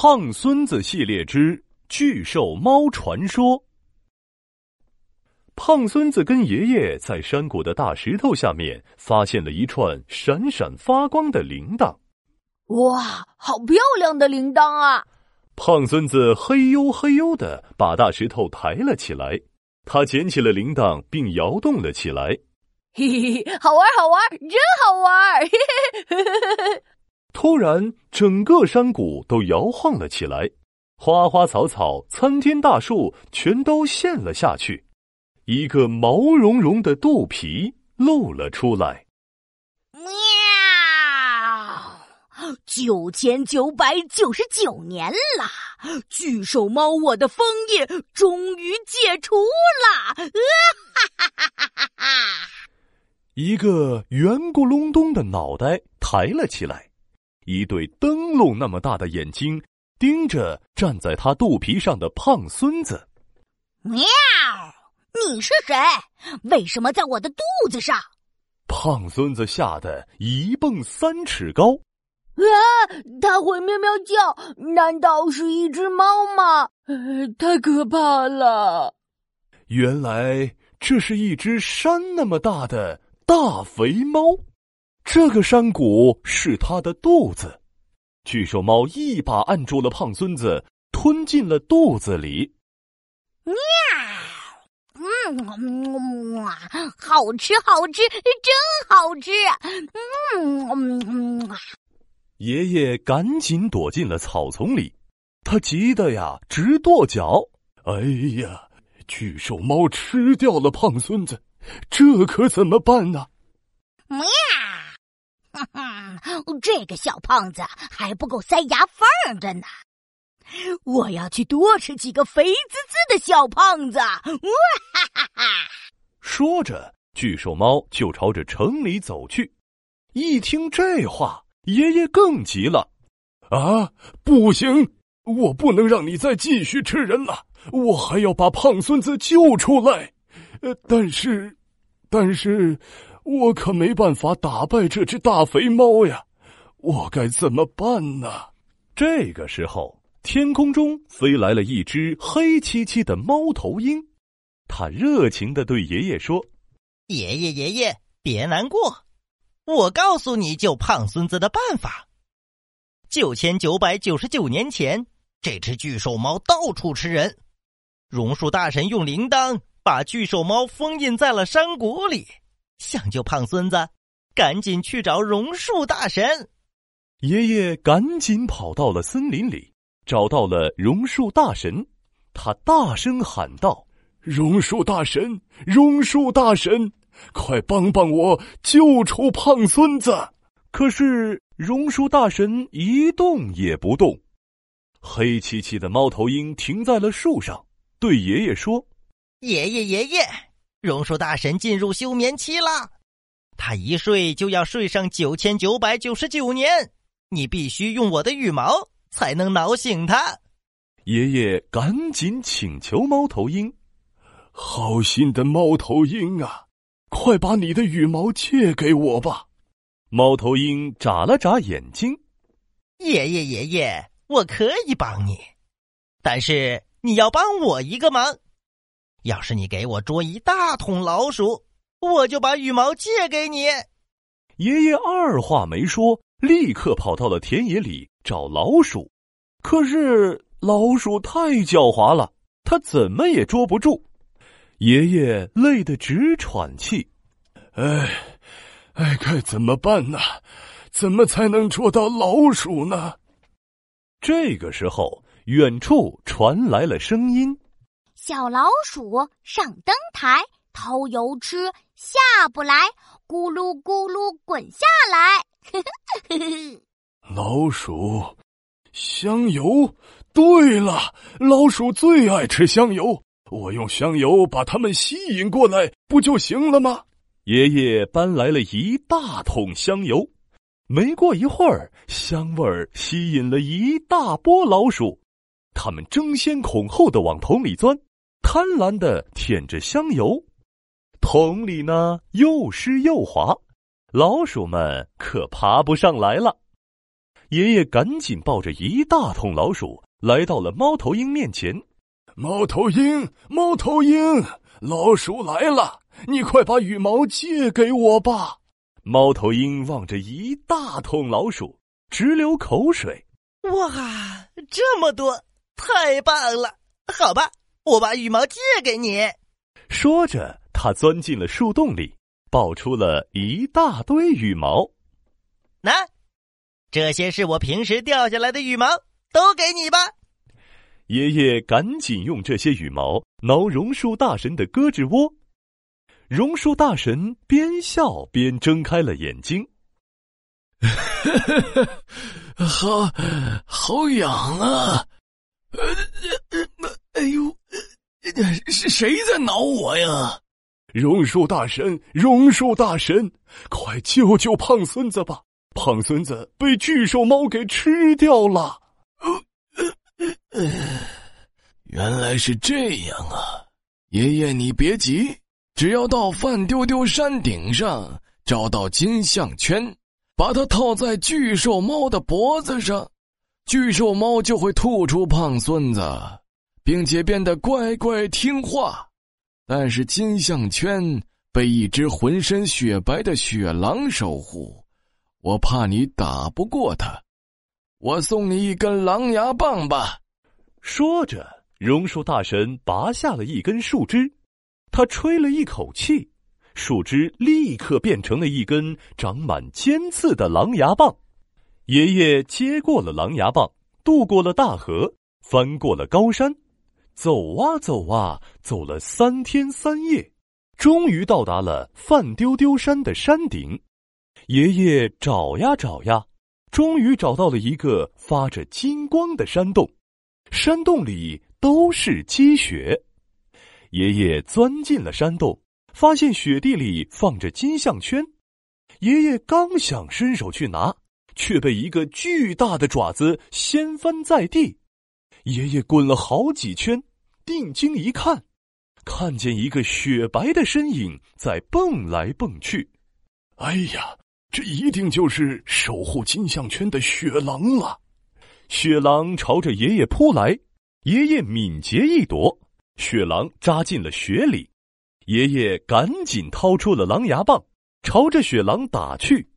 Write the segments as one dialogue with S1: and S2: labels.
S1: 胖孙子系列之巨兽猫传说。胖孙子跟爷爷在山谷的大石头下面发现了一串闪闪发光的铃铛。
S2: 哇，好漂亮的铃铛啊！
S1: 胖孙子嘿呦嘿呦的把大石头抬了起来，他捡起了铃铛，并摇动了起来。
S2: 嘿嘿嘿，好玩好玩，真好玩！嘿嘿嘿嘿嘿。
S1: 突然，整个山谷都摇晃了起来，花花草草、参天大树全都陷了下去，一个毛茸茸的肚皮露了出来。
S2: 喵！九千九百九十九年了，巨兽猫，我的封印终于解除了！哈哈哈哈哈哈！
S1: 一个圆咕隆咚的脑袋抬了起来。一对灯笼那么大的眼睛盯着站在他肚皮上的胖孙子。
S2: 喵！你是谁？为什么在我的肚子上？
S1: 胖孙子吓得一蹦三尺高。
S2: 啊！它会喵喵叫，难道是一只猫吗？呃太可怕了！
S1: 原来这是一只山那么大的大肥猫。这个山谷是他的肚子，巨兽猫一把按住了胖孙子，吞进了肚子里。
S2: 喵！嗯，好吃，好吃，真好吃！
S1: 嗯，爷爷赶紧躲进了草丛里，他急得呀直跺脚。哎呀，巨兽猫吃掉了胖孙子，这可怎么办呢？
S2: 喵！这个小胖子还不够塞牙缝的呢！我要去多吃几个肥滋滋的小胖子！哇哈哈哈！
S1: 说着，巨兽猫就朝着城里走去。一听这话，爷爷更急了：“啊，不行！我不能让你再继续吃人了！我还要把胖孙子救出来。呃，但是，但是……”我可没办法打败这只大肥猫呀，我该怎么办呢？这个时候，天空中飞来了一只黑漆漆的猫头鹰，它热情的对爷爷说：“
S3: 爷爷，爷爷，别难过，我告诉你救胖孙子的办法。九千九百九十九年前，这只巨兽猫到处吃人，榕树大神用铃铛把巨兽猫封印在了山谷里。”想救胖孙子，赶紧去找榕树大神。
S1: 爷爷赶紧跑到了森林里，找到了榕树大神。他大声喊道：“榕树大神，榕树大神，快帮帮我，救出胖孙子！”可是榕树大神一动也不动。黑漆漆的猫头鹰停在了树上，对爷爷说：“
S3: 爷爷，爷爷。”榕树大神进入休眠期了，他一睡就要睡上九千九百九十九年。你必须用我的羽毛才能挠醒他。
S1: 爷爷赶紧请求猫头鹰：“好心的猫头鹰啊，快把你的羽毛借给我吧。”猫头鹰眨了眨眼睛：“
S3: 爷爷，爷爷，我可以帮你，但是你要帮我一个忙。”要是你给我捉一大桶老鼠，我就把羽毛借给你。
S1: 爷爷二话没说，立刻跑到了田野里找老鼠。可是老鼠太狡猾了，他怎么也捉不住。爷爷累得直喘气。哎，哎，该怎么办呢？怎么才能捉到老鼠呢？这个时候，远处传来了声音。
S4: 小老鼠上灯台偷油吃，下不来，咕噜咕噜滚下来。
S1: 老鼠，香油。对了，老鼠最爱吃香油，我用香油把它们吸引过来，不就行了吗？爷爷搬来了一大桶香油，没过一会儿，香味儿吸引了一大波老鼠，它们争先恐后的往桶里钻。贪婪的舔着香油，桶里呢又湿又滑，老鼠们可爬不上来了。爷爷赶紧抱着一大桶老鼠来到了猫头鹰面前。
S5: 猫头鹰，猫头鹰，老鼠来了，你快把羽毛借给我吧。
S1: 猫头鹰望着一大桶老鼠，直流口水。
S3: 哇，这么多，太棒了！好吧，我把羽毛借给你。
S1: 说着，他钻进了树洞里，抱出了一大堆羽毛。
S3: 那，这些是我平时掉下来的羽毛，都给你吧。
S1: 爷爷赶紧用这些羽毛挠榕树大神的胳肢窝。榕树大神边笑边睁开了眼睛。
S5: 好，好痒啊！呃，哎呦，是谁在挠我呀？榕树大神，榕树大神，快救救胖孙子吧！胖孙子被巨兽猫给吃掉了。原来是这样啊！爷爷，你别急。只要到范丢丢山顶上找到金项圈，把它套在巨兽猫的脖子上，巨兽猫就会吐出胖孙子，并且变得乖乖听话。但是金项圈被一只浑身雪白的雪狼守护，我怕你打不过他。我送你一根狼牙棒吧。
S1: 说着，榕树大神拔下了一根树枝。他吹了一口气，树枝立刻变成了一根长满尖刺的狼牙棒。爷爷接过了狼牙棒，渡过了大河，翻过了高山，走啊走啊，走了三天三夜，终于到达了范丢丢山的山顶。爷爷找呀找呀，终于找到了一个发着金光的山洞，山洞里都是积雪。爷爷钻进了山洞，发现雪地里放着金项圈。爷爷刚想伸手去拿，却被一个巨大的爪子掀翻在地。爷爷滚了好几圈，定睛一看，看见一个雪白的身影在蹦来蹦去。
S5: 哎呀，这一定就是守护金项圈的雪狼了！
S1: 雪狼朝着爷爷扑来，爷爷敏捷一躲。雪狼扎进了雪里，爷爷赶紧掏出了狼牙棒，朝着雪狼打去。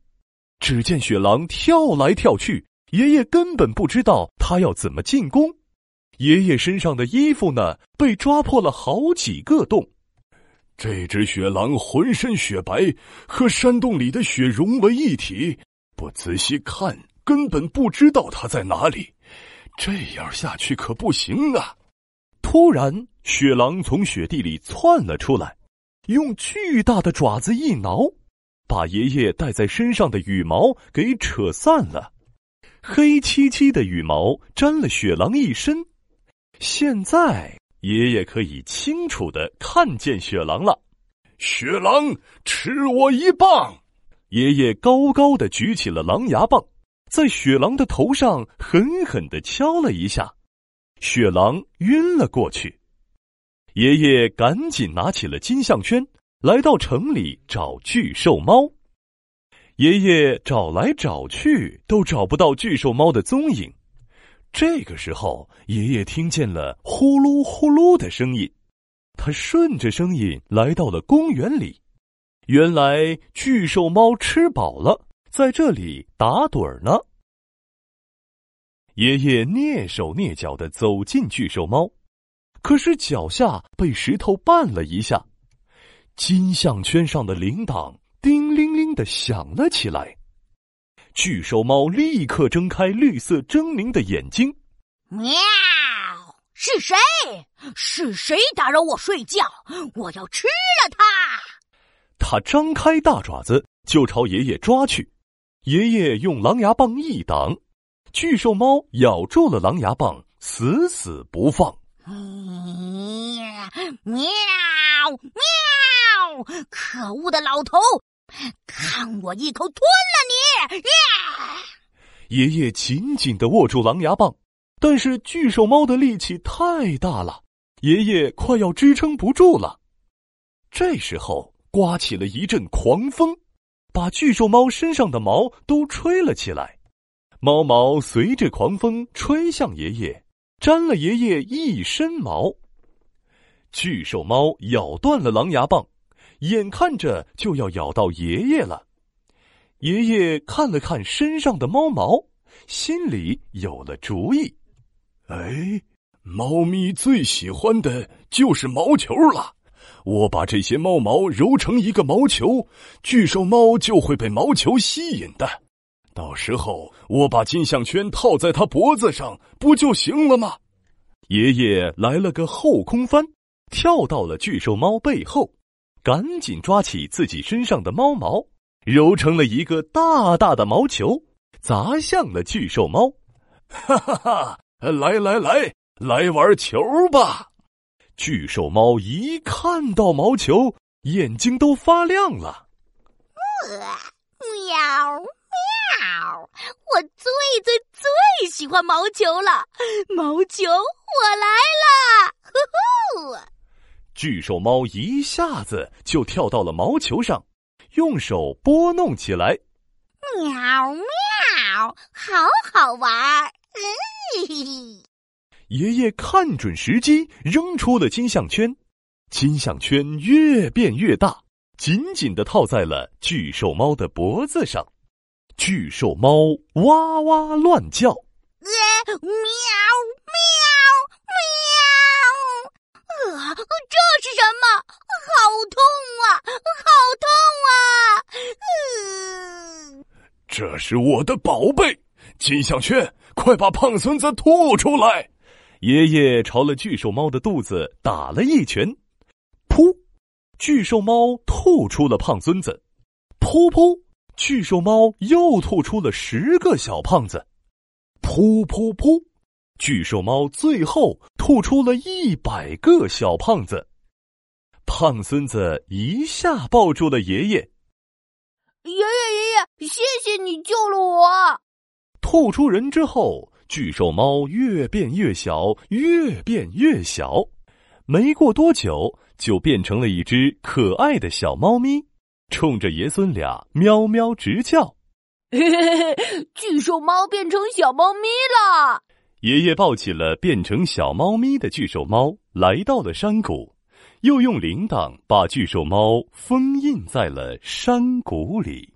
S1: 只见雪狼跳来跳去，爷爷根本不知道他要怎么进攻。爷爷身上的衣服呢，被抓破了好几个洞。
S5: 这只雪狼浑身雪白，和山洞里的雪融为一体，不仔细看根本不知道它在哪里。这样下去可不行啊！
S1: 突然。雪狼从雪地里窜了出来，用巨大的爪子一挠，把爷爷戴在身上的羽毛给扯散了。黑漆漆的羽毛沾了雪狼一身。现在爷爷可以清楚的看见雪狼了。
S5: 雪狼，吃我一棒！
S1: 爷爷高高的举起了狼牙棒，在雪狼的头上狠狠的敲了一下，雪狼晕了过去。爷爷赶紧拿起了金项圈，来到城里找巨兽猫。爷爷找来找去都找不到巨兽猫的踪影。这个时候，爷爷听见了呼噜呼噜的声音，他顺着声音来到了公园里。原来巨兽猫吃饱了，在这里打盹儿呢。爷爷蹑手蹑脚的走进巨兽猫。可是脚下被石头绊了一下，金项圈上的铃铛叮铃铃的响了起来。巨兽猫立刻睁开绿色狰狞的眼睛，
S2: 喵！是谁？是谁打扰我睡觉？我要吃了它！
S1: 它张开大爪子就朝爷爷抓去，爷爷用狼牙棒一挡，巨兽猫咬住了狼牙棒，死死不放。
S2: 喵喵！喵可恶的老头，看我一口吞了
S1: 你！爷爷紧紧的握住狼牙棒，但是巨兽猫的力气太大了，爷爷快要支撑不住了。这时候刮起了一阵狂风，把巨兽猫身上的毛都吹了起来。猫毛随着狂风吹向爷爷，沾了爷爷一身毛。巨兽猫咬断了狼牙棒，眼看着就要咬到爷爷了。爷爷看了看身上的猫毛，心里有了主意。
S5: 哎，猫咪最喜欢的就是毛球了。我把这些猫毛揉成一个毛球，巨兽猫就会被毛球吸引的。到时候我把金项圈套在它脖子上，不就行了吗？
S1: 爷爷来了个后空翻，跳到了巨兽猫背后，赶紧抓起自己身上的猫毛，揉成了一个大大的毛球，砸向了巨兽猫。
S5: 哈哈哈！来来来，来玩球吧！
S1: 巨兽猫一看到毛球，眼睛都发亮了。
S2: 喵喵！我最最最喜欢毛球了，毛球，我来了！呼呼！
S1: 巨兽猫一下子就跳到了毛球上，用手拨弄起来。
S2: 喵喵，好好玩！嗯。
S1: 爷爷看准时机，扔出了金项圈，金项圈越变越大，紧紧的套在了巨兽猫的脖子上。巨兽猫哇哇乱叫，
S2: 喵喵喵！呃，这是什么？好痛啊！好
S5: 痛啊！嗯，这是我的宝贝金项圈，快把胖孙子吐出来！
S1: 爷爷朝了巨兽猫的肚子打了一拳，噗！巨兽猫吐出了胖孙子，噗噗！巨兽猫又吐出了十个小胖子，噗噗噗！巨兽猫最后吐出了一百个小胖子。胖孙子一下抱住了爷爷，
S2: 爷爷爷爷，谢谢你救了我！
S1: 吐出人之后。巨兽猫越变越小，越变越小，没过多久就变成了一只可爱的小猫咪，冲着爷孙俩喵喵直叫。
S2: 巨兽猫变成小猫咪了。
S1: 爷爷抱起了变成小猫咪的巨兽猫，来到了山谷，又用铃铛把巨兽猫封印在了山谷里。